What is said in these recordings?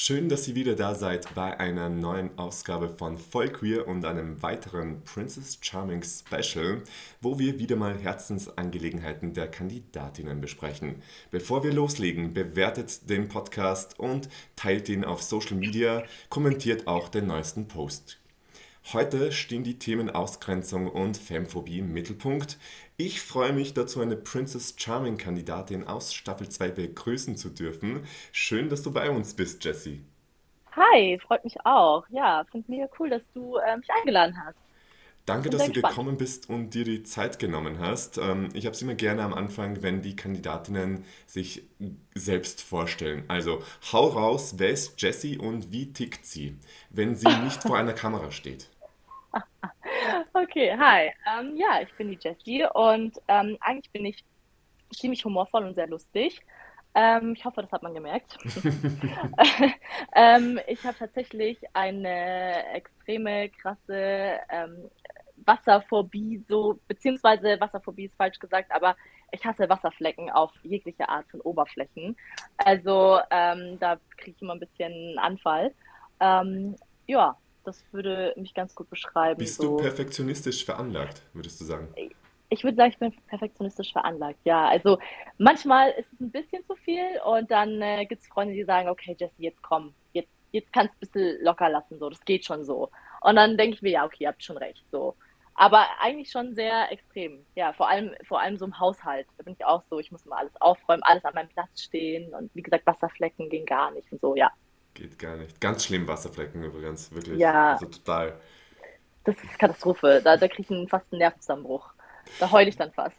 Schön, dass ihr wieder da seid bei einer neuen Ausgabe von Voll Queer und einem weiteren Princess Charming Special, wo wir wieder mal Herzensangelegenheiten der Kandidatinnen besprechen. Bevor wir loslegen, bewertet den Podcast und teilt ihn auf Social Media, kommentiert auch den neuesten Post. Heute stehen die Themen Ausgrenzung und Femphobie im Mittelpunkt. Ich freue mich dazu, eine Princess Charming Kandidatin aus Staffel 2 begrüßen zu dürfen. Schön, dass du bei uns bist, Jessie. Hi, freut mich auch. Ja, finde mega cool, dass du äh, mich eingeladen hast. Danke, dass du gespannt. gekommen bist und dir die Zeit genommen hast. Ähm, ich habe es immer gerne am Anfang, wenn die Kandidatinnen sich selbst vorstellen. Also, hau raus, wer ist Jessie und wie tickt sie, wenn sie nicht vor einer Kamera steht? Okay, hi. Ähm, ja, ich bin die Jessie und ähm, eigentlich bin ich ziemlich humorvoll und sehr lustig. Ähm, ich hoffe, das hat man gemerkt. ähm, ich habe tatsächlich eine extreme, krasse ähm, Wasserphobie, so, beziehungsweise Wasserphobie ist falsch gesagt, aber ich hasse Wasserflecken auf jegliche Art von Oberflächen. Also ähm, da kriege ich immer ein bisschen Anfall. Ähm, ja, das würde mich ganz gut beschreiben. Bist so. du perfektionistisch veranlagt, würdest du sagen? Ich würde sagen, ich bin perfektionistisch veranlagt, ja. Also manchmal ist es ein bisschen zu viel und dann äh, gibt es Freunde, die sagen, okay, Jesse, jetzt komm, jetzt, jetzt kannst du ein bisschen locker lassen, so, das geht schon so. Und dann denke ich mir, ja, okay, ihr habt schon recht, so. Aber eigentlich schon sehr extrem. Ja, vor allem, vor allem so im Haushalt. Da bin ich auch so, ich muss immer alles aufräumen, alles an meinem Platz stehen. Und wie gesagt, Wasserflecken gehen gar nicht und so, ja. Geht gar nicht. Ganz schlimm Wasserflecken übrigens, wirklich. Ja. Also total. Das ist Katastrophe. Da, da kriege ich fast einen Nervenzusammenbruch. Da heule ich dann fast.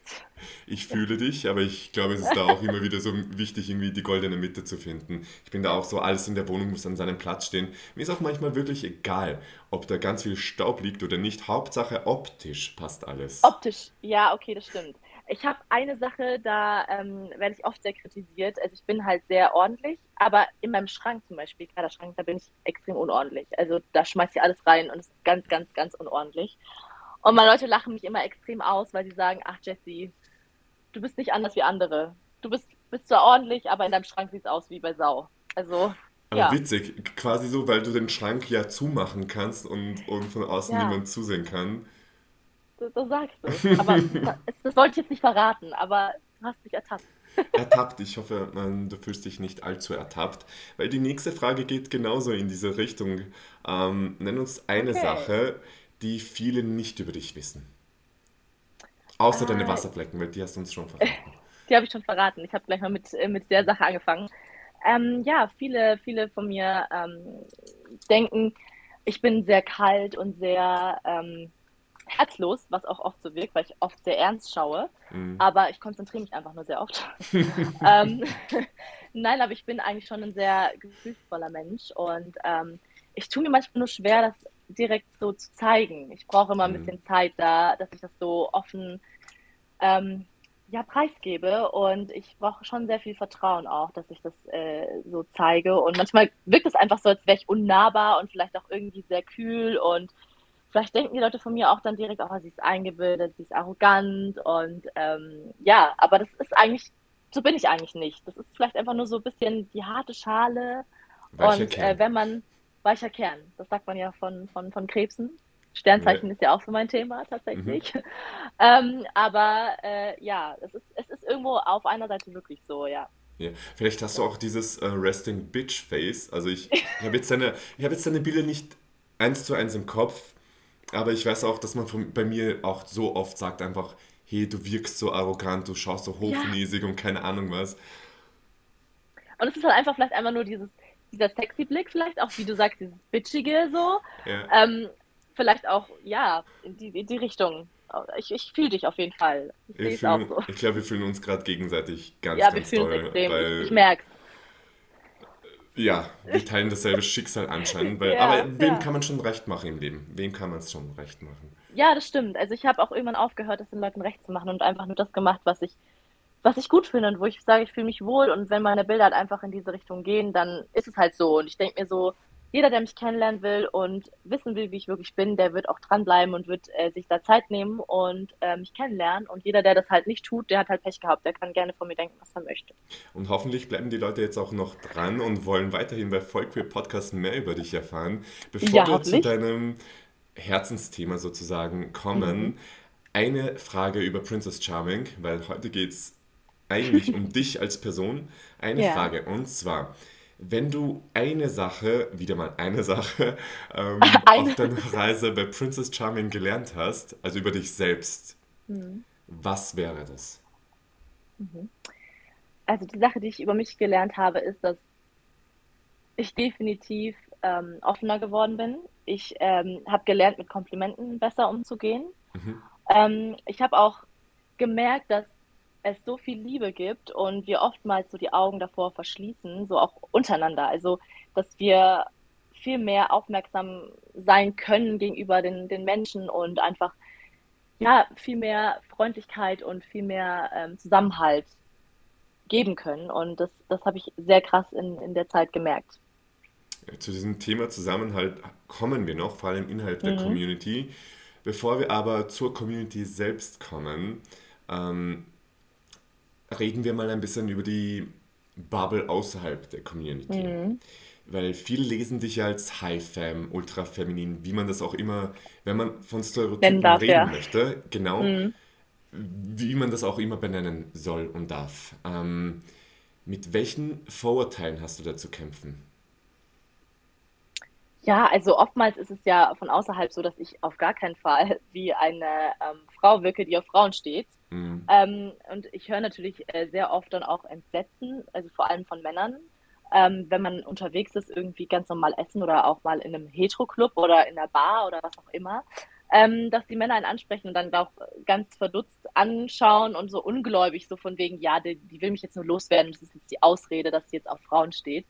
Ich fühle dich, aber ich glaube, es ist da auch immer wieder so wichtig, irgendwie die goldene Mitte zu finden. Ich bin da auch so, alles in der Wohnung muss an seinem Platz stehen. Mir ist auch manchmal wirklich egal, ob da ganz viel Staub liegt oder nicht. Hauptsache optisch passt alles. Optisch, ja, okay, das stimmt. Ich habe eine Sache, da ähm, werde ich oft sehr kritisiert. Also ich bin halt sehr ordentlich, aber in meinem Schrank zum Beispiel, Kleiderschrank, da bin ich extrem unordentlich. Also da schmeiße ich alles rein und es ist ganz, ganz, ganz unordentlich. Und meine Leute lachen mich immer extrem aus, weil sie sagen, ach Jessie, du bist nicht anders wie andere. Du bist, bist zwar ordentlich, aber in deinem Schrank sieht es aus wie bei Sau. Also aber ja. witzig, quasi so, weil du den Schrank ja zumachen kannst und, und von außen ja. niemand zusehen kann das, das sagst du. Aber das, das wollte ich jetzt nicht verraten, aber du hast dich ertappt. Ertappt. Ich hoffe, man, du fühlst dich nicht allzu ertappt. Weil die nächste Frage geht genauso in diese Richtung. Ähm, nenn uns eine okay. Sache, die viele nicht über dich wissen. Außer äh, deine Wasserflecken, weil die hast du uns schon verraten. Die habe ich schon verraten. Ich habe gleich mal mit, mit der Sache angefangen. Ähm, ja, viele, viele von mir ähm, denken, ich bin sehr kalt und sehr ähm, herzlos, was auch oft so wirkt, weil ich oft sehr ernst schaue. Mhm. Aber ich konzentriere mich einfach nur sehr oft. ähm, Nein, aber ich bin eigentlich schon ein sehr gefühlsvoller Mensch und ähm, ich tue mir manchmal nur schwer, das direkt so zu zeigen. Ich brauche immer ein mhm. bisschen Zeit da, dass ich das so offen ähm, ja, preisgebe und ich brauche schon sehr viel Vertrauen auch, dass ich das äh, so zeige. Und manchmal wirkt es einfach so, als wäre ich unnahbar und vielleicht auch irgendwie sehr kühl und vielleicht denken die Leute von mir auch dann direkt, oh, sie ist eingebildet, sie ist arrogant und ähm, ja, aber das ist eigentlich, so bin ich eigentlich nicht. Das ist vielleicht einfach nur so ein bisschen die harte Schale weicher und äh, wenn man, weicher Kern, das sagt man ja von, von, von Krebsen. Sternzeichen ja. ist ja auch so mein Thema tatsächlich. Mhm. ähm, aber äh, ja, es ist, es ist irgendwo auf einer Seite wirklich so, ja. Ja, vielleicht hast du auch dieses äh, Resting Bitch Face. Also ich, ich habe jetzt deine, ich habe jetzt deine Bilder nicht eins zu eins im Kopf, aber ich weiß auch, dass man von, bei mir auch so oft sagt einfach, hey, du wirkst so arrogant, du schaust so hochnäsig ja. und keine Ahnung was. Und es ist halt einfach vielleicht einfach nur dieses, dieser sexy Blick vielleicht, auch wie du sagst, dieses bitchige so. Ja. Ähm, vielleicht auch, ja, in die, in die Richtung. Ich, ich fühle dich auf jeden Fall. Ich, fühlen, so. ich glaube, wir fühlen uns gerade gegenseitig ganz, ja, ganz toll. Extrem. Weil, ich, ich merke es. Ja, wir teilen dasselbe Schicksal anscheinend. Weil, ja, aber wem ja. kann man schon recht machen im Leben? Wem kann man es schon recht machen? Ja, das stimmt. Also ich habe auch irgendwann aufgehört, das den Leuten recht zu machen und einfach nur das gemacht, was ich, was ich gut finde und wo ich sage, ich fühle mich wohl und wenn meine Bilder halt einfach in diese Richtung gehen, dann ist es halt so. Und ich denke mir so, jeder, der mich kennenlernen will und wissen will, wie ich wirklich bin, der wird auch dranbleiben und wird äh, sich da Zeit nehmen und äh, mich kennenlernen. Und jeder, der das halt nicht tut, der hat halt Pech gehabt. Der kann gerne von mir denken, was er möchte. Und hoffentlich bleiben die Leute jetzt auch noch dran und wollen weiterhin bei Vollqueer Podcast mehr über dich erfahren. Bevor ja, wir zu deinem Herzensthema sozusagen kommen, mhm. eine Frage über Princess Charming, weil heute geht es eigentlich um dich als Person. Eine ja. Frage und zwar wenn du eine Sache, wieder mal eine Sache, ähm, eine. auf deiner Reise bei Princess Charming gelernt hast, also über dich selbst, mhm. was wäre das? Mhm. Also die Sache, die ich über mich gelernt habe, ist, dass ich definitiv ähm, offener geworden bin. Ich ähm, habe gelernt, mit Komplimenten besser umzugehen. Mhm. Ähm, ich habe auch gemerkt, dass es so viel Liebe gibt und wir oftmals so die Augen davor verschließen, so auch untereinander. Also, dass wir viel mehr aufmerksam sein können gegenüber den, den Menschen und einfach ja viel mehr Freundlichkeit und viel mehr ähm, Zusammenhalt geben können. Und das, das habe ich sehr krass in, in der Zeit gemerkt. Zu diesem Thema Zusammenhalt kommen wir noch, vor allem innerhalb der mhm. Community. Bevor wir aber zur Community selbst kommen, ähm, reden wir mal ein bisschen über die Bubble außerhalb der Community. Mhm. Weil viele lesen dich ja als High-Fam, Ultra-Feminin, wie man das auch immer, wenn man von Stereotypen darf, reden ja. möchte, genau, mhm. wie man das auch immer benennen soll und darf. Ähm, mit welchen Vorurteilen hast du da zu kämpfen? Ja, also oftmals ist es ja von außerhalb so, dass ich auf gar keinen Fall wie eine ähm, Frau wirke, die auf Frauen steht. Mhm. Ähm, und ich höre natürlich äh, sehr oft dann auch Entsetzen, also vor allem von Männern, ähm, wenn man unterwegs ist, irgendwie ganz normal essen oder auch mal in einem Hetero-Club oder in einer Bar oder was auch immer, ähm, dass die Männer einen ansprechen und dann auch ganz verdutzt anschauen und so ungläubig, so von wegen, ja, die, die will mich jetzt nur loswerden, das ist jetzt die Ausrede, dass sie jetzt auf Frauen steht.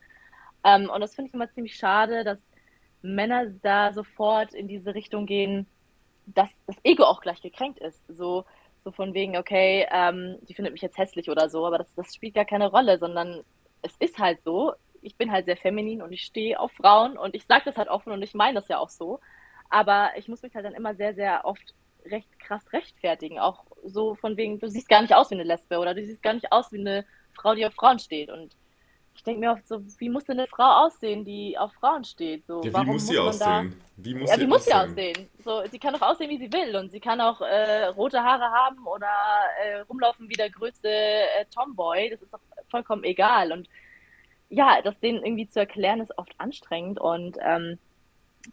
Ähm, und das finde ich immer ziemlich schade, dass Männer da sofort in diese Richtung gehen, dass das Ego auch gleich gekränkt ist. So, so von wegen, okay, ähm, die findet mich jetzt hässlich oder so, aber das, das spielt gar keine Rolle, sondern es ist halt so, ich bin halt sehr feminin und ich stehe auf Frauen und ich sage das halt offen und ich meine das ja auch so. Aber ich muss mich halt dann immer sehr, sehr oft recht krass rechtfertigen. Auch so von wegen, du siehst gar nicht aus wie eine Lesbe oder du siehst gar nicht aus wie eine Frau, die auf Frauen steht. Und ich denke mir oft so, wie muss denn eine Frau aussehen, die auf Frauen steht? So, ja, wie muss sie muss aussehen? Da, wie muss, ja, sie, muss aussehen? sie aussehen? So, sie kann doch aussehen, wie sie will und sie kann auch äh, rote Haare haben oder äh, rumlaufen wie der größte äh, Tomboy. Das ist doch vollkommen egal. Und ja, das denen irgendwie zu erklären, ist oft anstrengend und ähm,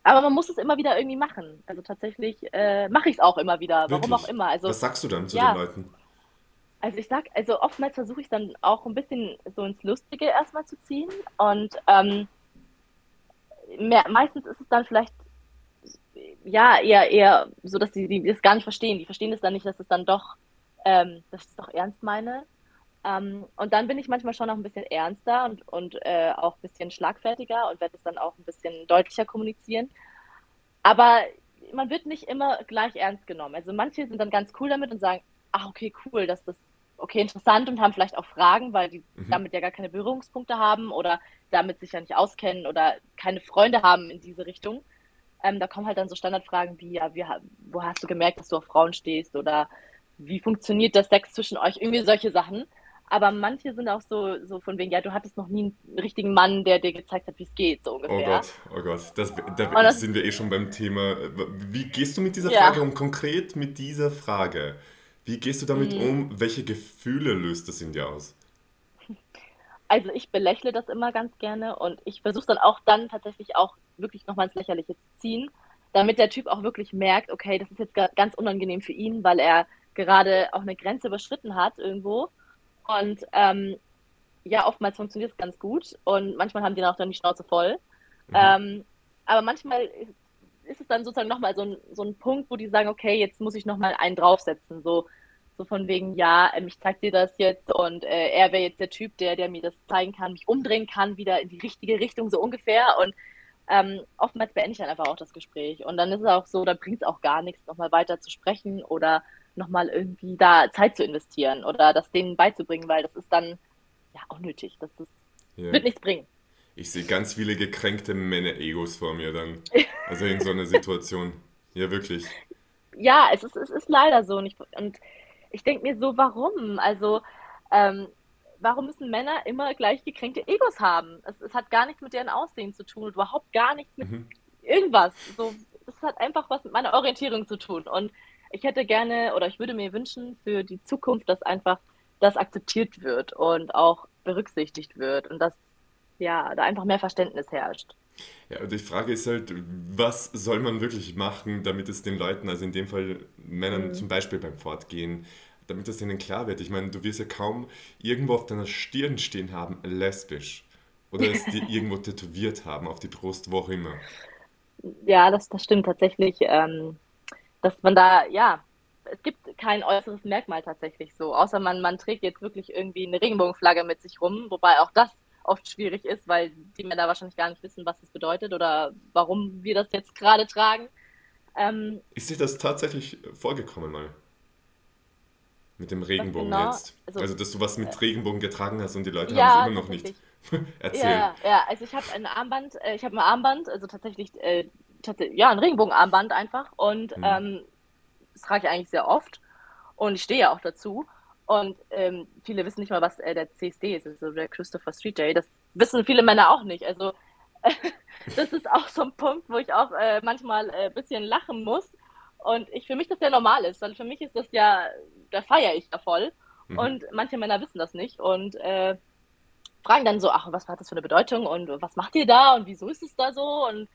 aber man muss es immer wieder irgendwie machen. Also tatsächlich äh, mache ich es auch immer wieder, warum Wirklich? auch immer. Also, Was sagst du dann zu ja, den Leuten? Also ich sag, also oftmals versuche ich dann auch ein bisschen so ins Lustige erstmal zu ziehen und ähm, mehr, meistens ist es dann vielleicht ja eher eher so, dass die, die das gar nicht verstehen. Die verstehen es dann nicht, dass es dann doch, ähm, dass ich es doch ernst meine. Ähm, und dann bin ich manchmal schon noch ein bisschen ernster und, und äh, auch ein bisschen schlagfertiger und werde es dann auch ein bisschen deutlicher kommunizieren. Aber man wird nicht immer gleich ernst genommen. Also manche sind dann ganz cool damit und sagen, ach, okay, cool, dass das, okay, interessant und haben vielleicht auch Fragen, weil die mhm. damit ja gar keine Berührungspunkte haben oder damit sich ja nicht auskennen oder keine Freunde haben in diese Richtung. Ähm, da kommen halt dann so Standardfragen wie, ja, wie, wo hast du gemerkt, dass du auf Frauen stehst oder wie funktioniert der Sex zwischen euch? Irgendwie solche Sachen. Aber manche sind auch so, so von wegen, ja, du hattest noch nie einen richtigen Mann, der dir gezeigt hat, wie es geht, so ungefähr. Oh Gott, oh Gott, das, da das, sind wir eh schon beim Thema. Wie gehst du mit dieser Frage ja. um? Konkret mit dieser Frage. Wie gehst du damit mhm. um? Welche Gefühle löst das in dir aus? Also ich belächle das immer ganz gerne und ich versuche dann auch dann tatsächlich auch wirklich nochmal ins Lächerliche zu ziehen, damit der Typ auch wirklich merkt, okay, das ist jetzt ganz unangenehm für ihn, weil er gerade auch eine Grenze überschritten hat irgendwo. Und ähm, ja, oftmals funktioniert es ganz gut und manchmal haben die dann auch dann die Schnauze voll. Mhm. Ähm, aber manchmal ist es dann sozusagen nochmal so ein, so ein Punkt, wo die sagen, okay, jetzt muss ich nochmal einen draufsetzen. So, so von wegen, ja, ähm, ich zeig dir das jetzt und äh, er wäre jetzt der Typ, der, der mir das zeigen kann, mich umdrehen kann, wieder in die richtige Richtung, so ungefähr. Und ähm, oftmals beende ich dann einfach auch das Gespräch. Und dann ist es auch so, da bringt es auch gar nichts, nochmal weiter zu sprechen oder nochmal irgendwie da Zeit zu investieren oder das denen beizubringen, weil das ist dann ja auch nötig. Das ist, yeah. wird nichts bringen. Ich sehe ganz viele gekränkte Männer-Egos vor mir dann. Also in so einer Situation. Ja, wirklich. Ja, es ist, es ist leider so. Und ich, und ich denke mir so, warum? Also, ähm, warum müssen Männer immer gleich gekränkte Egos haben? Es, es, hat gar nichts mit deren Aussehen zu tun und überhaupt gar nichts mit mhm. irgendwas. So, es hat einfach was mit meiner Orientierung zu tun. Und ich hätte gerne oder ich würde mir wünschen für die Zukunft, dass einfach das akzeptiert wird und auch berücksichtigt wird und dass ja, da einfach mehr Verständnis herrscht. Ja, und die Frage ist halt, was soll man wirklich machen, damit es den Leuten, also in dem Fall Männern mhm. zum Beispiel beim Fortgehen, damit es denen klar wird. Ich meine, du wirst ja kaum irgendwo auf deiner Stirn stehen haben, lesbisch. Oder es dir irgendwo tätowiert haben, auf die Brust, wo auch immer. Ja, das, das stimmt tatsächlich. Ähm, dass man da, ja, es gibt kein äußeres Merkmal tatsächlich so, außer man, man trägt jetzt wirklich irgendwie eine Regenbogenflagge mit sich rum, wobei auch das oft schwierig ist, weil die Männer wahrscheinlich gar nicht wissen, was das bedeutet oder warum wir das jetzt gerade tragen. Ähm, ist dir das tatsächlich vorgekommen mal? Mit dem Regenbogen genau? jetzt. Also, also, dass du was mit äh, Regenbogen getragen hast und die Leute ja, haben es immer noch nicht erzählt. Ja, ja, also ich habe ein Armband, äh, ich habe ein Armband, also tatsächlich, äh, tatsächlich ja, ein Regenbogenarmband einfach und hm. ähm, das trage ich eigentlich sehr oft und ich stehe ja auch dazu. Und ähm, viele wissen nicht mal, was äh, der CSD ist, also der Christopher Street Day. Das wissen viele Männer auch nicht. Also das ist auch so ein Punkt, wo ich auch äh, manchmal ein äh, bisschen lachen muss. Und ich für mich das ja normal ist, weil für mich ist das ja, da feiere ich ja voll. Mhm. Und manche Männer wissen das nicht und äh, fragen dann so, ach, was hat das für eine Bedeutung und was macht ihr da und wieso ist es da so? Und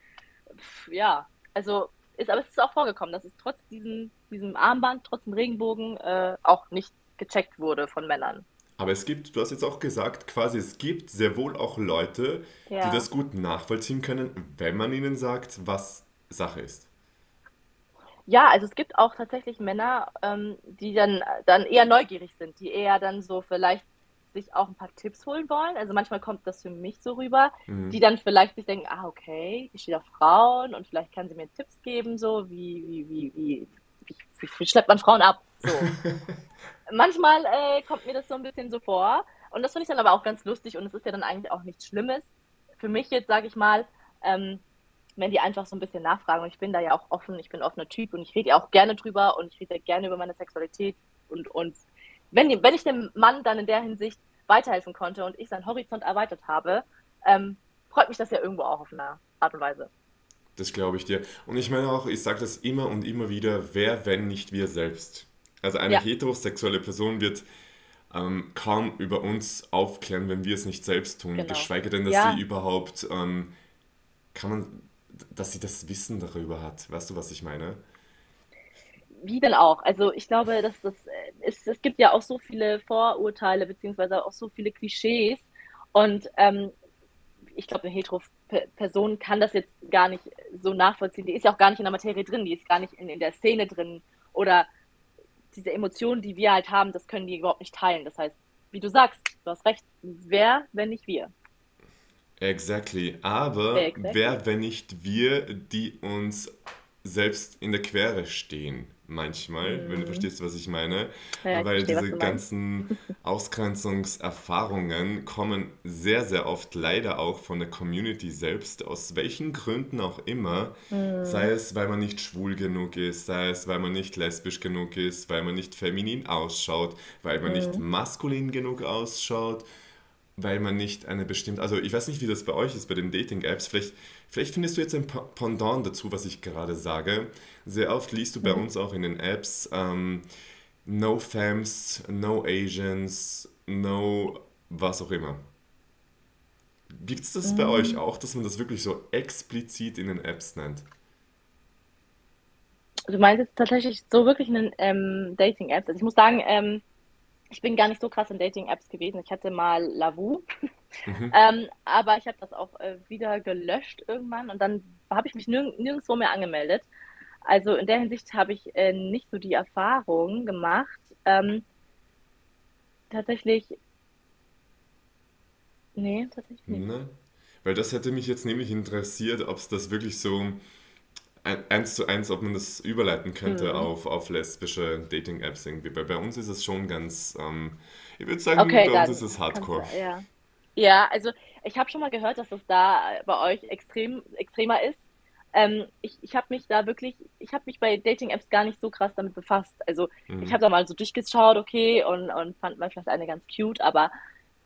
pff, ja, also ist, aber es ist auch vorgekommen, dass es trotz diesem, diesem Armband, trotz dem Regenbogen äh, auch nicht gecheckt wurde von Männern. Aber es gibt, du hast jetzt auch gesagt, quasi es gibt sehr wohl auch Leute, ja. die das gut nachvollziehen können, wenn man ihnen sagt, was Sache ist. Ja, also es gibt auch tatsächlich Männer, ähm, die dann, dann eher neugierig sind, die eher dann so vielleicht sich auch ein paar Tipps holen wollen. Also manchmal kommt das für mich so rüber, mhm. die dann vielleicht sich denken, ah, okay, die steht auf Frauen und vielleicht kann sie mir Tipps geben, so wie, wie, wie, wie, wie, wie, wie schleppt man Frauen ab? So. manchmal äh, kommt mir das so ein bisschen so vor. Und das finde ich dann aber auch ganz lustig und es ist ja dann eigentlich auch nichts Schlimmes. Für mich jetzt, sage ich mal, ähm, wenn die einfach so ein bisschen nachfragen. Und ich bin da ja auch offen, ich bin ein offener Typ und ich rede ja auch gerne drüber und ich rede ja gerne über meine Sexualität. Und, und wenn, die, wenn ich dem Mann dann in der Hinsicht weiterhelfen konnte und ich seinen Horizont erweitert habe, ähm, freut mich das ja irgendwo auch auf eine Art und Weise. Das glaube ich dir. Und ich meine auch, ich sage das immer und immer wieder, wer, wenn nicht wir selbst? Also eine ja. heterosexuelle Person wird ähm, kaum über uns aufklären, wenn wir es nicht selbst tun. Genau. Geschweige denn, dass ja. sie überhaupt, ähm, kann man, dass sie das Wissen darüber hat. Weißt du, was ich meine? Wie denn auch? Also ich glaube, dass das es, es gibt ja auch so viele Vorurteile beziehungsweise auch so viele Klischees und ähm, ich glaube, eine hetero Person kann das jetzt gar nicht so nachvollziehen. Die ist ja auch gar nicht in der Materie drin, die ist gar nicht in, in der Szene drin oder diese Emotionen, die wir halt haben, das können die überhaupt nicht teilen. Das heißt, wie du sagst, du hast recht, wer, wenn nicht wir? Exactly. Aber exactly. wer, wenn nicht wir, die uns selbst in der Quere stehen? Manchmal, mhm. wenn du mhm. verstehst, was ich meine. Ja, Weil verstehe, diese ganzen Ausgrenzungserfahrungen kommen sehr, sehr oft leider auch von der Community selbst, aus welchen Gründen auch immer. Mhm. Sei es, weil man nicht schwul genug ist, sei es, weil man nicht lesbisch genug ist, weil man nicht feminin ausschaut, weil man mhm. nicht maskulin genug ausschaut weil man nicht eine bestimmte, also ich weiß nicht, wie das bei euch ist, bei den Dating-Apps, vielleicht, vielleicht findest du jetzt ein Pendant dazu, was ich gerade sage. Sehr oft liest du bei mhm. uns auch in den Apps ähm, No Femmes, No Asians, No was auch immer. Gibt es das mhm. bei euch auch, dass man das wirklich so explizit in den Apps nennt? Du meinst jetzt tatsächlich so wirklich in den ähm, Dating-Apps. Also ich muss sagen, ähm, ich bin gar nicht so krass in Dating-Apps gewesen. Ich hatte mal Lavu, mhm. ähm, aber ich habe das auch äh, wieder gelöscht irgendwann und dann habe ich mich nirg nirgendwo mehr angemeldet. Also in der Hinsicht habe ich äh, nicht so die Erfahrung gemacht. Ähm, tatsächlich, nee, tatsächlich nicht. Ne? Weil das hätte mich jetzt nämlich interessiert, ob es das wirklich so eins zu eins, ob man das überleiten könnte mhm. auf, auf lesbische Dating-Apps irgendwie. Bei, bei uns ist es schon ganz, ähm, ich würde sagen, okay, bei uns ist es Hardcore. ja. Ja, also ich habe schon mal gehört, dass das da bei euch extrem extremer ist. Ähm, ich ich habe mich da wirklich, ich habe mich bei Dating-Apps gar nicht so krass damit befasst. Also mhm. ich habe da mal so durchgeschaut, okay, und, und fand mal vielleicht eine ganz cute, aber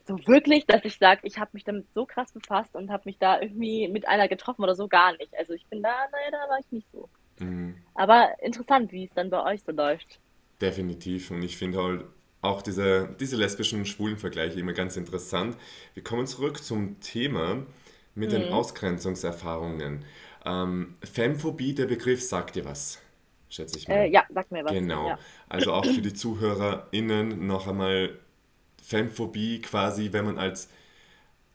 so wirklich, dass ich sage, ich habe mich damit so krass befasst und habe mich da irgendwie mit einer getroffen oder so gar nicht. Also ich bin da, naja, da war ich nicht so. Mhm. Aber interessant, wie es dann bei euch so läuft. Definitiv. Und ich finde halt auch diese, diese lesbischen und schwulen Vergleiche immer ganz interessant. Wir kommen zurück zum Thema mit mhm. den Ausgrenzungserfahrungen. Ähm, Femphobie, der Begriff sagt dir was, schätze ich mal. Äh, ja, sag mir was. Genau. Ja. Also auch für die ZuhörerInnen noch einmal Femphobie quasi, wenn man als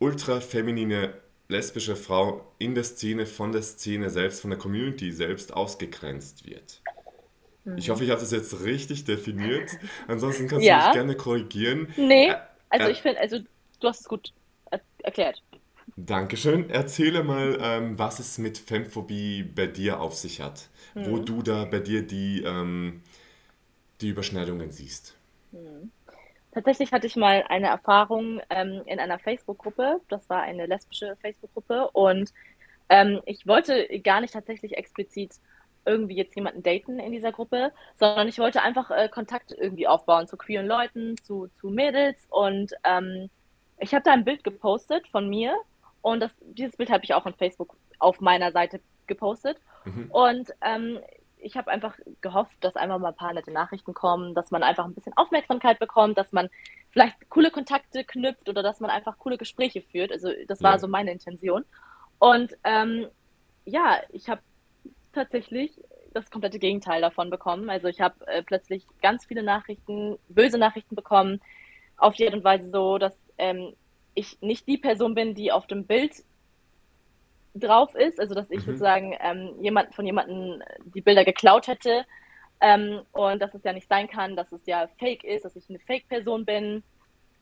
ultrafeminine lesbische Frau in der Szene, von der Szene selbst, von der Community selbst ausgegrenzt wird. Ich mhm. hoffe, ich habe das jetzt richtig definiert. Ansonsten kannst ja. du mich gerne korrigieren. Nee, also ich finde, also du hast es gut erklärt. Dankeschön. Erzähle mal, ähm, was es mit Femphobie bei dir auf sich hat. Mhm. Wo du da bei dir die, ähm, die Überschneidungen siehst. Mhm. Tatsächlich hatte ich mal eine Erfahrung ähm, in einer Facebook-Gruppe. Das war eine lesbische Facebook-Gruppe. Und ähm, ich wollte gar nicht tatsächlich explizit irgendwie jetzt jemanden daten in dieser Gruppe, sondern ich wollte einfach äh, Kontakt irgendwie aufbauen zu queeren Leuten, zu, zu Mädels. Und ähm, ich habe da ein Bild gepostet von mir. Und das, dieses Bild habe ich auch on Facebook auf meiner Seite gepostet. Mhm. Und ähm, ich habe einfach gehofft, dass einfach mal ein paar nette Nachrichten kommen, dass man einfach ein bisschen Aufmerksamkeit bekommt, dass man vielleicht coole Kontakte knüpft oder dass man einfach coole Gespräche führt. Also das war ja. so meine Intention. Und ähm, ja, ich habe tatsächlich das komplette Gegenteil davon bekommen. Also ich habe äh, plötzlich ganz viele Nachrichten, böse Nachrichten bekommen, auf die Art und Weise so, dass ähm, ich nicht die Person bin, die auf dem Bild drauf ist, also dass ich mhm. sozusagen ähm, jemand, von jemandem die Bilder geklaut hätte ähm, und dass es ja nicht sein kann, dass es ja fake ist, dass ich eine Fake-Person bin,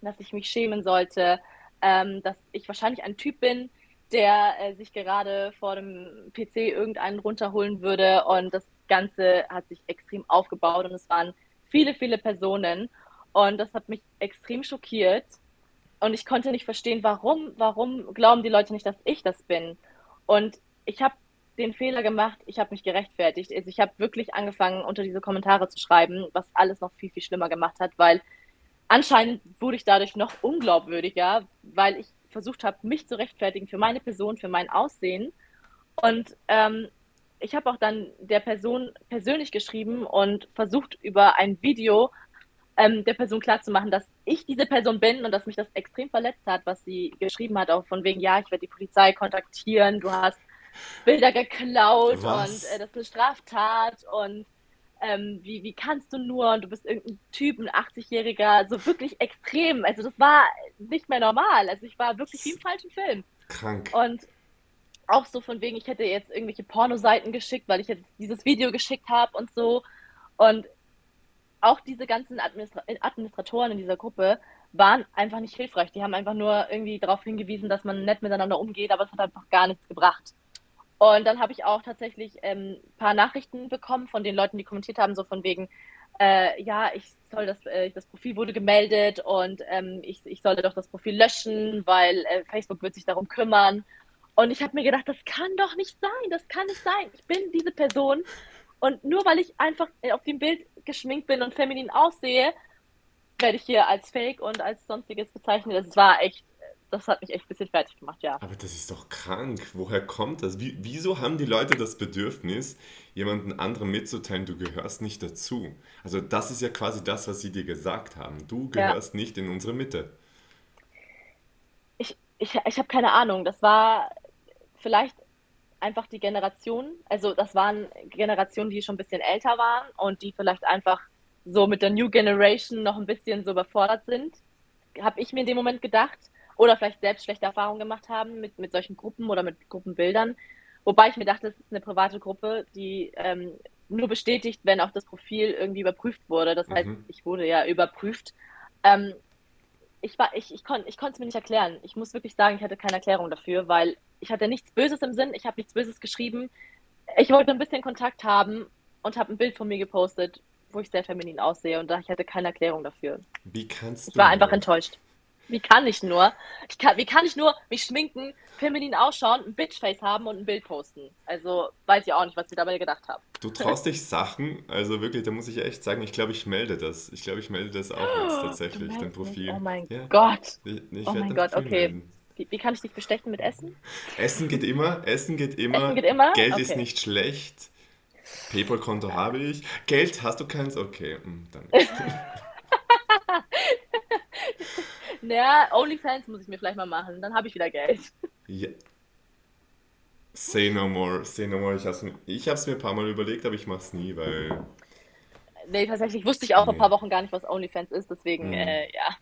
dass ich mich schämen sollte, ähm, dass ich wahrscheinlich ein Typ bin, der äh, sich gerade vor dem PC irgendeinen runterholen würde. Und das Ganze hat sich extrem aufgebaut und es waren viele, viele Personen. Und das hat mich extrem schockiert. Und ich konnte nicht verstehen, warum, warum glauben die Leute nicht, dass ich das bin? Und ich habe den Fehler gemacht, ich habe mich gerechtfertigt. Also ich habe wirklich angefangen, unter diese Kommentare zu schreiben, was alles noch viel, viel schlimmer gemacht hat, weil anscheinend wurde ich dadurch noch unglaubwürdiger, weil ich versucht habe, mich zu rechtfertigen für meine Person, für mein Aussehen. Und ähm, ich habe auch dann der Person persönlich geschrieben und versucht, über ein Video ähm, der Person klarzumachen, dass ich diese Person bin und dass mich das extrem verletzt hat, was sie geschrieben hat, auch von wegen, ja, ich werde die Polizei kontaktieren, du hast Bilder geklaut was? und äh, das ist eine Straftat und ähm, wie, wie kannst du nur und du bist irgendein Typ, ein 80-Jähriger, so wirklich extrem. Also das war nicht mehr normal. Also ich war wirklich wie im falschen Film. Krank. Und auch so von wegen, ich hätte jetzt irgendwelche Pornoseiten geschickt, weil ich jetzt dieses Video geschickt habe und so. Und auch diese ganzen Administra Administratoren in dieser Gruppe waren einfach nicht hilfreich. Die haben einfach nur irgendwie darauf hingewiesen, dass man nett miteinander umgeht, aber es hat einfach gar nichts gebracht. Und dann habe ich auch tatsächlich ein ähm, paar Nachrichten bekommen von den Leuten, die kommentiert haben, so von wegen, äh, ja, ich soll das, äh, das Profil wurde gemeldet und ähm, ich, ich sollte doch das Profil löschen, weil äh, Facebook wird sich darum kümmern. Und ich habe mir gedacht, das kann doch nicht sein, das kann nicht sein. Ich bin diese Person und nur weil ich einfach auf dem Bild geschminkt bin und feminin aussehe, werde ich hier als Fake und als sonstiges bezeichnet. Das war echt, das hat mich echt ein bisschen fertig gemacht, ja. Aber das ist doch krank. Woher kommt das? Wie, wieso haben die Leute das Bedürfnis, jemanden anderen mitzuteilen, du gehörst nicht dazu? Also das ist ja quasi das, was sie dir gesagt haben. Du gehörst ja. nicht in unsere Mitte. Ich, ich, ich habe keine Ahnung. Das war vielleicht einfach die Generation, also das waren Generationen, die schon ein bisschen älter waren und die vielleicht einfach so mit der New Generation noch ein bisschen so überfordert sind, habe ich mir in dem Moment gedacht. Oder vielleicht selbst schlechte Erfahrungen gemacht haben mit, mit solchen Gruppen oder mit Gruppenbildern. Wobei ich mir dachte, das ist eine private Gruppe, die ähm, nur bestätigt, wenn auch das Profil irgendwie überprüft wurde. Das heißt, mhm. ich wurde ja überprüft. Ähm, ich war, ich, ich, kon, ich konnte es mir nicht erklären. Ich muss wirklich sagen, ich hatte keine Erklärung dafür, weil ich hatte nichts Böses im Sinn, ich habe nichts Böses geschrieben. Ich wollte ein bisschen Kontakt haben und habe ein Bild von mir gepostet, wo ich sehr feminin aussehe und da ich hatte keine Erklärung dafür. Wie kannst du? Ich war einfach enttäuscht. Wie kann ich nur? Ich kann, wie kann ich nur mich schminken, feminin ausschauen, ein Bitchface haben und ein Bild posten? Also weiß ich auch nicht, was ich dabei gedacht habe. Du traust dich Sachen, also wirklich, da muss ich echt sagen, ich glaube, ich melde das. Ich glaube, ich melde das auch jetzt tatsächlich, dein Profil. Oh mein ja. Gott. Ich, ich oh mein Gott, okay. Wie, wie, kann ich dich bestechen mit Essen? Essen geht immer, Essen geht immer. Essen geht immer? Geld okay. ist nicht schlecht. PayPal-Konto habe ich. Geld hast du keins? Okay, hm, dann. naja, OnlyFans muss ich mir vielleicht mal machen, dann habe ich wieder Geld. Ja. Say no more, say no more. Ich habe es mir, mir ein paar Mal überlegt, aber ich mache es nie, weil. Nee, tatsächlich wusste ich auch nee. ein paar Wochen gar nicht, was OnlyFans ist, deswegen, mhm. äh, ja,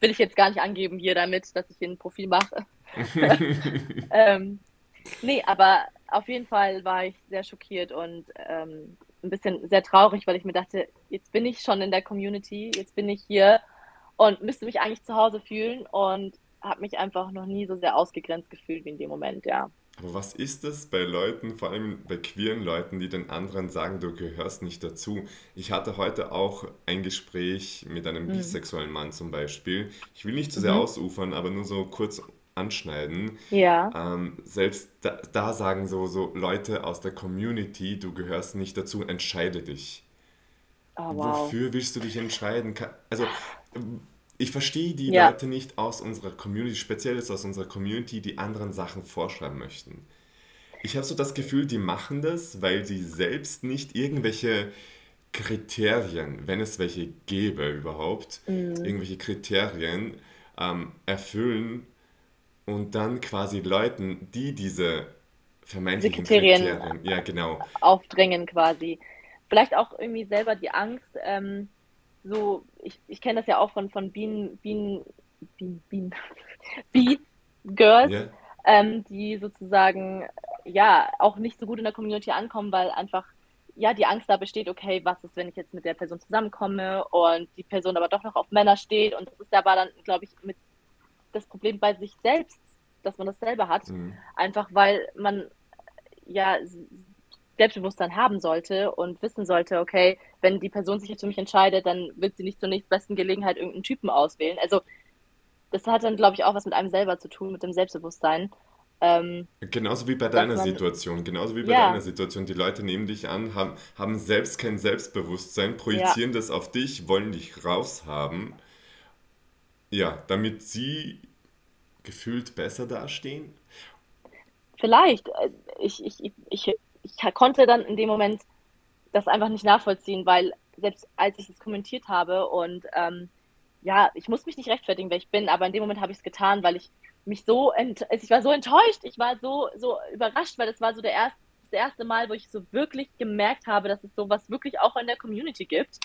will ich jetzt gar nicht angeben hier damit, dass ich hier ein Profil mache. ähm, nee, aber auf jeden Fall war ich sehr schockiert und ähm, ein bisschen sehr traurig, weil ich mir dachte, jetzt bin ich schon in der Community, jetzt bin ich hier und müsste mich eigentlich zu Hause fühlen und habe mich einfach noch nie so sehr ausgegrenzt gefühlt wie in dem Moment, ja. Aber was ist es bei Leuten, vor allem bei queeren Leuten, die den anderen sagen, du gehörst nicht dazu? Ich hatte heute auch ein Gespräch mit einem mhm. bisexuellen Mann zum Beispiel. Ich will nicht zu sehr mhm. ausufern, aber nur so kurz anschneiden. Ja. Ähm, selbst da, da, sagen so, so Leute aus der Community, du gehörst nicht dazu, entscheide dich. Oh, wow. Wofür willst du dich entscheiden? Also, ich verstehe die ja. Leute nicht aus unserer Community, speziell aus unserer Community, die anderen Sachen vorschreiben möchten. Ich habe so das Gefühl, die machen das, weil sie selbst nicht irgendwelche Kriterien, wenn es welche gäbe überhaupt, mhm. irgendwelche Kriterien ähm, erfüllen, und dann quasi Leuten, die diese vermeintlichen Kriterien, Kriterien, ja genau, aufdrängen quasi. Vielleicht auch irgendwie selber die Angst, ähm, so, ich, ich kenne das ja auch von, von Bienen, Bienen, Bienen, Bienen, Bee-Girls, yeah. ähm, die sozusagen, ja, auch nicht so gut in der Community ankommen, weil einfach, ja, die Angst da besteht, okay, was ist, wenn ich jetzt mit der Person zusammenkomme und die Person aber doch noch auf Männer steht und das ist aber dann, glaube ich, mit das Problem bei sich selbst, dass man das selber hat. Mhm. Einfach weil man ja Selbstbewusstsein haben sollte und wissen sollte, okay, wenn die Person sich jetzt für mich entscheidet, dann wird sie nicht zur nächstbesten Gelegenheit irgendeinen Typen auswählen. Also das hat dann, glaube ich, auch was mit einem selber zu tun, mit dem Selbstbewusstsein. Ähm, genauso wie bei deiner man, Situation, genauso wie bei ja. deiner Situation. Die Leute nehmen dich an, haben, haben selbst kein Selbstbewusstsein, projizieren ja. das auf dich, wollen dich raushaben. Ja, damit sie gefühlt besser dastehen? Vielleicht. Äh, ich, ich, ich, ich konnte dann in dem Moment das einfach nicht nachvollziehen, weil selbst als ich es kommentiert habe und ähm, ja, ich muss mich nicht rechtfertigen, wer ich bin, aber in dem Moment habe ich es getan, weil ich mich so, ich war so enttäuscht, ich war so, so überrascht, weil das war so der erste, das erste Mal, wo ich so wirklich gemerkt habe, dass es sowas wirklich auch in der Community gibt.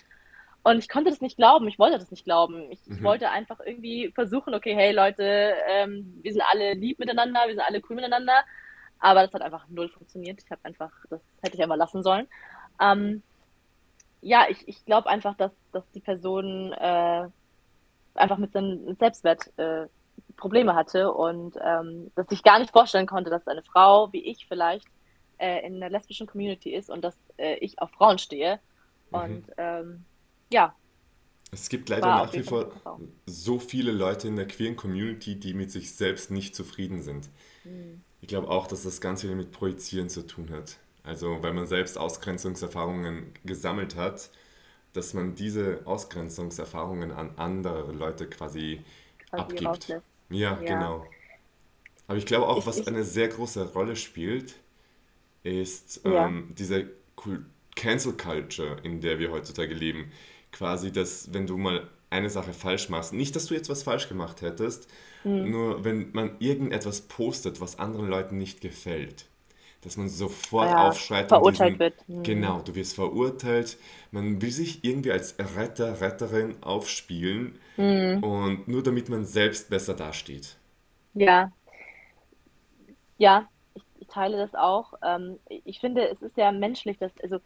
Und ich konnte das nicht glauben, ich wollte das nicht glauben. Ich, mhm. ich wollte einfach irgendwie versuchen, okay, hey Leute, ähm, wir sind alle lieb miteinander, wir sind alle cool miteinander. Aber das hat einfach null funktioniert. Ich habe einfach, das hätte ich einfach lassen sollen. Ähm, ja, ich, ich glaube einfach, dass, dass die Person äh, einfach mit seinem Selbstwert äh, Probleme hatte und ähm, dass ich gar nicht vorstellen konnte, dass eine Frau wie ich vielleicht äh, in der lesbischen Community ist und dass äh, ich auf Frauen stehe. Mhm. Und ähm, ja. Es gibt leider nach wie vor so viele Leute in der queeren Community, die mit sich selbst nicht zufrieden sind. Mhm. Ich glaube auch, dass das ganz viel mit Projizieren zu tun hat. Also, weil man selbst Ausgrenzungserfahrungen gesammelt hat, dass man diese Ausgrenzungserfahrungen an andere Leute quasi, quasi abgibt. Ja, ja, genau. Aber ich glaube auch, ich, was ich, eine sehr große Rolle spielt, ist ja. ähm, diese Cancel Culture, in der wir heutzutage leben quasi, dass wenn du mal eine Sache falsch machst, nicht, dass du jetzt was falsch gemacht hättest, mhm. nur wenn man irgendetwas postet, was anderen Leuten nicht gefällt, dass man sofort ja, aufschreit. Verurteilt diesen, wird. Mhm. Genau, du wirst verurteilt. Man will sich irgendwie als Retter, Retterin aufspielen mhm. und nur damit man selbst besser dasteht. Ja. Ja, ich, ich teile das auch. Ähm, ich finde, es ist ja menschlich, dass, also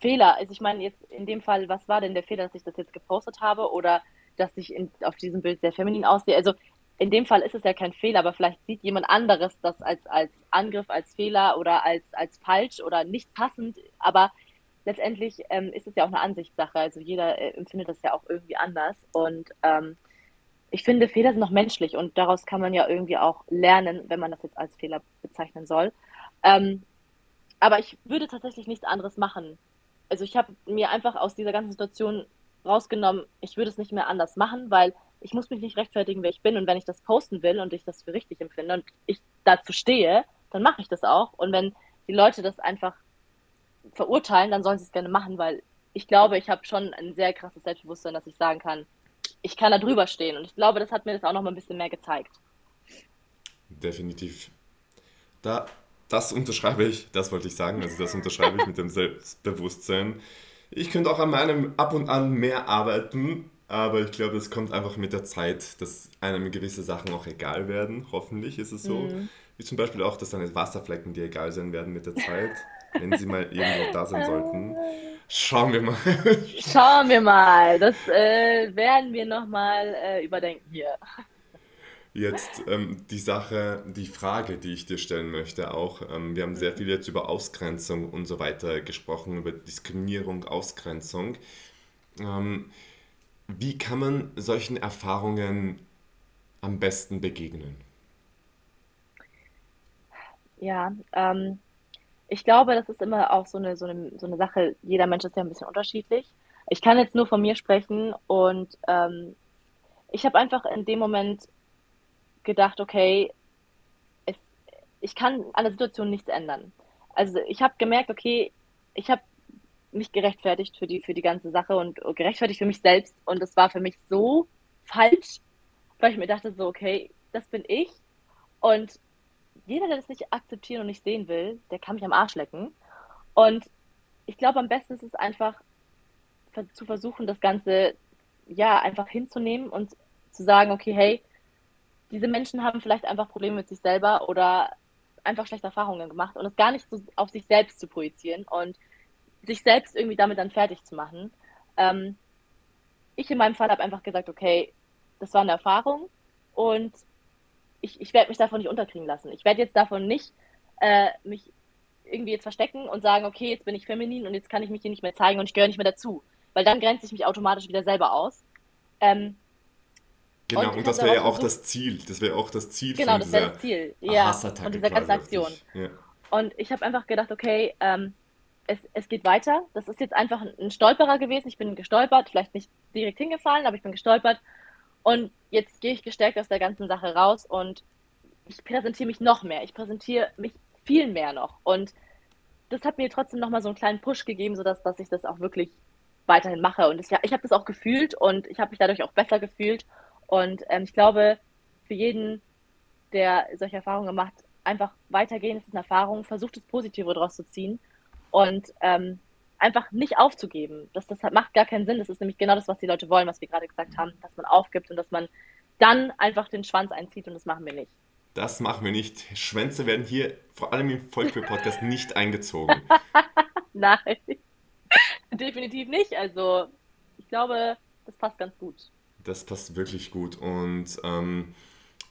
Fehler? Also ich meine jetzt in dem Fall, was war denn der Fehler, dass ich das jetzt gepostet habe oder dass ich in, auf diesem Bild sehr feminin aussehe? Also in dem Fall ist es ja kein Fehler, aber vielleicht sieht jemand anderes das als, als Angriff, als Fehler oder als, als falsch oder nicht passend. Aber letztendlich ähm, ist es ja auch eine Ansichtssache. Also jeder äh, empfindet das ja auch irgendwie anders. Und ähm, ich finde, Fehler sind noch menschlich und daraus kann man ja irgendwie auch lernen, wenn man das jetzt als Fehler bezeichnen soll. Ähm, aber ich würde tatsächlich nichts anderes machen. Also ich habe mir einfach aus dieser ganzen Situation rausgenommen, ich würde es nicht mehr anders machen, weil ich muss mich nicht rechtfertigen, wer ich bin. Und wenn ich das posten will und ich das für richtig empfinde und ich dazu stehe, dann mache ich das auch. Und wenn die Leute das einfach verurteilen, dann sollen sie es gerne machen, weil ich glaube, ich habe schon ein sehr krasses Selbstbewusstsein, dass ich sagen kann, ich kann da drüber stehen. Und ich glaube, das hat mir das auch noch mal ein bisschen mehr gezeigt. Definitiv. Da, das unterschreibe ich, das wollte ich sagen. Also das unterschreibe ich mit dem Selbstbewusstsein. Ich könnte auch an meinem ab und an mehr arbeiten, aber ich glaube, es kommt einfach mit der Zeit, dass einem gewisse Sachen auch egal werden. Hoffentlich ist es so. Mhm. Wie zum Beispiel auch, dass deine Wasserflecken dir egal sein werden mit der Zeit, wenn sie mal irgendwo da sein sollten. Schauen wir mal. Schauen wir mal. Das äh, werden wir nochmal äh, überdenken hier. Jetzt ähm, die Sache, die Frage, die ich dir stellen möchte auch. Ähm, wir haben sehr viel jetzt über Ausgrenzung und so weiter gesprochen, über Diskriminierung, Ausgrenzung. Ähm, wie kann man solchen Erfahrungen am besten begegnen? Ja, ähm, ich glaube, das ist immer auch so eine, so, eine, so eine Sache. Jeder Mensch ist ja ein bisschen unterschiedlich. Ich kann jetzt nur von mir sprechen und ähm, ich habe einfach in dem Moment gedacht, okay, es, ich kann an der Situation nichts ändern. Also ich habe gemerkt, okay, ich habe mich gerechtfertigt für die, für die ganze Sache und gerechtfertigt für mich selbst. Und es war für mich so falsch, weil ich mir dachte, so, okay, das bin ich. Und jeder, der das nicht akzeptieren und nicht sehen will, der kann mich am Arsch lecken. Und ich glaube, am besten ist es einfach zu versuchen, das Ganze ja einfach hinzunehmen und zu sagen, okay, hey, diese Menschen haben vielleicht einfach Probleme mit sich selber oder einfach schlechte Erfahrungen gemacht und es gar nicht so auf sich selbst zu projizieren und sich selbst irgendwie damit dann fertig zu machen. Ähm, ich in meinem Fall habe einfach gesagt, okay, das war eine Erfahrung und ich, ich werde mich davon nicht unterkriegen lassen. Ich werde jetzt davon nicht äh, mich irgendwie jetzt verstecken und sagen, okay, jetzt bin ich feminin und jetzt kann ich mich hier nicht mehr zeigen und ich gehöre nicht mehr dazu. Weil dann grenze ich mich automatisch wieder selber aus. Ähm, genau, und, und das wäre ja auch das Ziel. Das wäre auch das Ziel genau, von das dieser das Ziel. Ja, und dieser ganzen Aktion. Ja. Und ich habe einfach gedacht, okay, ähm, es, es geht weiter. Das ist jetzt einfach ein Stolperer gewesen. Ich bin gestolpert, vielleicht nicht direkt hingefallen, aber ich bin gestolpert. Und jetzt gehe ich gestärkt aus der ganzen Sache raus und ich präsentiere mich noch mehr. Ich präsentiere mich viel mehr noch. Und das hat mir trotzdem nochmal so einen kleinen Push gegeben, sodass dass ich das auch wirklich weiterhin mache. Und das, ich habe das auch gefühlt und ich habe mich dadurch auch besser gefühlt. Und ähm, ich glaube, für jeden, der solche Erfahrungen macht, einfach weitergehen, es ist eine Erfahrung, versucht das Positive daraus zu ziehen und ähm, einfach nicht aufzugeben. Das, das macht gar keinen Sinn. Das ist nämlich genau das, was die Leute wollen, was wir gerade gesagt haben, dass man aufgibt und dass man dann einfach den Schwanz einzieht und das machen wir nicht. Das machen wir nicht. Schwänze werden hier vor allem im Volkswagen-Podcast nicht eingezogen. Nein, definitiv nicht. Also ich glaube, das passt ganz gut. Das passt wirklich gut und ähm,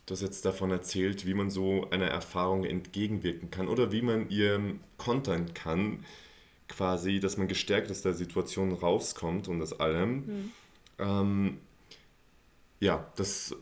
Du hast jetzt davon erzählt, wie man so einer Erfahrung entgegenwirken kann oder wie man ihr kontern kann, quasi, dass man gestärkt aus der Situation rauskommt und das allem. Mhm. Ähm, ja, das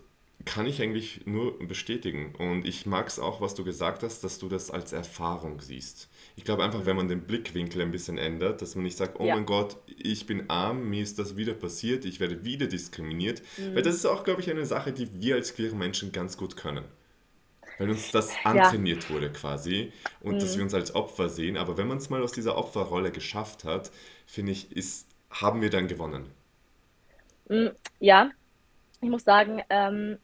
kann ich eigentlich nur bestätigen. Und ich mag es auch, was du gesagt hast, dass du das als Erfahrung siehst. Ich glaube einfach, wenn man den Blickwinkel ein bisschen ändert, dass man nicht sagt, oh ja. mein Gott, ich bin arm, mir ist das wieder passiert, ich werde wieder diskriminiert. Mhm. Weil das ist auch, glaube ich, eine Sache, die wir als queere Menschen ganz gut können. Weil uns das antrainiert ja. wurde quasi und mhm. dass wir uns als Opfer sehen. Aber wenn man es mal aus dieser Opferrolle geschafft hat, finde ich, ist, haben wir dann gewonnen. Mm, ja, ich muss sagen, ähm,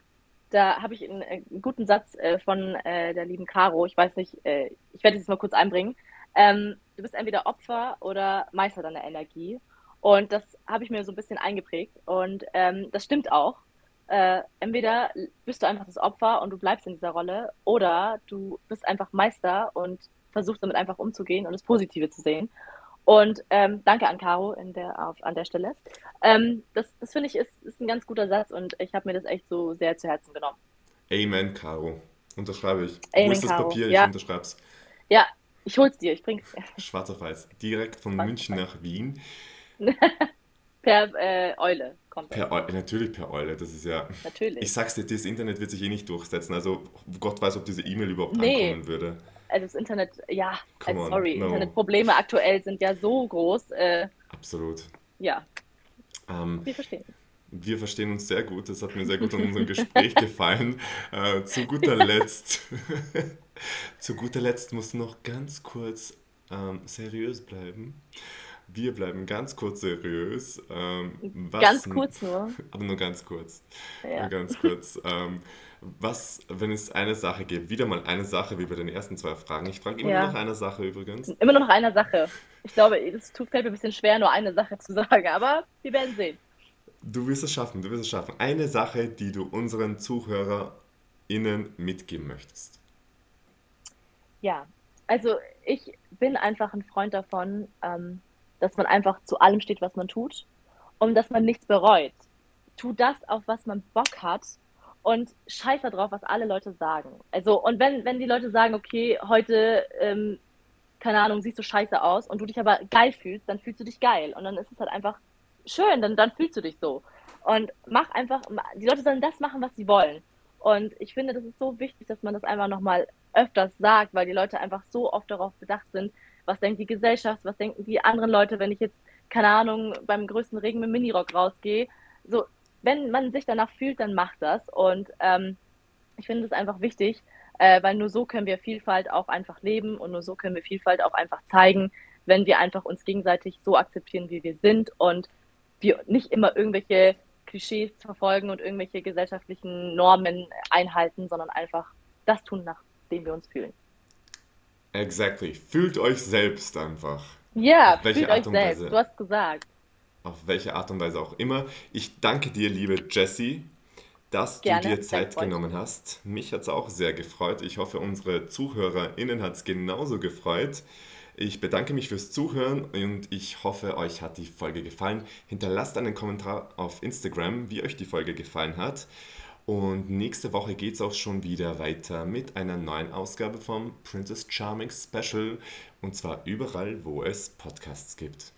da habe ich einen, äh, einen, guten Satz äh, von äh, der lieben Caro. Ich weiß nicht, äh, ich werde es mal kurz einbringen. Ähm, du bist entweder Opfer oder Meister deiner Energie. Und das habe ich mir so ein bisschen eingeprägt. Und ähm, das stimmt auch. Äh, entweder bist du einfach das Opfer und du bleibst in dieser Rolle, oder du bist einfach Meister und versuchst damit einfach umzugehen und das Positive zu sehen. Und ähm, danke an Caro in der, auf, an der Stelle. Ähm, das das finde ich ist, ist ein ganz guter Satz und ich habe mir das echt so sehr zu Herzen genommen. Amen, Caro. Unterschreibe ich. Amen, Wo ist das Caro. Papier? Ich ja. unterschreib's. Ja, ich hol's dir, ich bring's dir. Schwarz auf weiß. Direkt von Schwarz München nach Wien. per äh, Eule. kommt Per Eule, natürlich per Eule, das ist ja. Natürlich. Ich sag's dir, das Internet wird sich eh nicht durchsetzen. Also Gott weiß, ob diese E-Mail überhaupt Nee. ankommen würde. Also das Internet, ja, also sorry, no. Internetprobleme aktuell sind ja so groß. Äh, Absolut. ja, Ähm, wir verstehen. wir verstehen uns sehr gut. Das hat mir sehr gut an unserem Gespräch gefallen. Äh, zu guter Letzt, zu guter Letzt musst du noch ganz kurz ähm, seriös bleiben. Wir bleiben ganz kurz seriös. Ähm, was, Ganz kurz nur. Aber nur ganz kurz. Ja. Nur ganz kurz. Ähm, was, wenn es eine Sache gibt, wieder mal eine Sache wie bei den ersten zwei Fragen. Ich frage immer Ja. nur nach einer Sache übrigens. Immer noch eine Sache. Ich glaube, es tut fällt mir ein bisschen schwer, nur eine Sache zu sagen, aber wir werden sehen. Du wirst es schaffen, du wirst es schaffen. Eine Sache, die du unseren ZuhörerInnen mitgeben möchtest. Ja, also ich bin einfach ein Freund davon, ähm, dass man einfach zu allem steht, was man tut und dass man nichts bereut. Tu das, auf was man Bock hat und scheiß da drauf, was alle Leute sagen. Also, und wenn, wenn die Leute sagen, okay, heute, ähm, keine Ahnung, siehst du scheiße aus und du dich aber geil fühlst, dann fühlst du dich geil. Und dann ist es halt einfach schön, dann, dann fühlst du dich so. Und mach einfach, die Leute sollen das machen, was sie wollen. Und ich finde, das ist so wichtig, dass man das einfach nochmal öfters sagt, weil die Leute einfach so oft darauf bedacht sind, was denkt die Gesellschaft, was denken die anderen Leute, wenn ich jetzt, keine Ahnung, beim größten Regen mit Minirock rausgehe. So, wenn man sich danach fühlt, dann macht das. Und ähm, ich finde es einfach wichtig, äh, weil nur so können wir Vielfalt auch einfach leben und nur so können wir Vielfalt auch einfach zeigen, wenn wir einfach uns gegenseitig so akzeptieren, wie wir sind und wir nicht immer irgendwelche Klischees verfolgen und irgendwelche gesellschaftlichen Normen einhalten, sondern einfach das tun, nach dem wir uns fühlen. Exactly. Fühlt euch selbst einfach. Ja, Auf welche fühlt Art euch und selbst. Weise? Du hast gesagt. Auf welche Art und Weise auch immer. Ich danke dir, liebe Jessie, dass du Gerne, dir sehr Zeit genommen hast. Mich hat es auch sehr gefreut. Ich hoffe, unsere ZuhörerInnen hat es genauso gefreut. Ich bedanke mich fürs Zuhören und ich hoffe, euch hat die Folge gefallen. Hinterlasst einen Kommentar auf Instagram, wie euch die Folge gefallen hat. Und nächste Woche geht es auch schon wieder weiter mit einer neuen Ausgabe vom Princess Charming Special. Und zwar überall, wo es Podcasts gibt.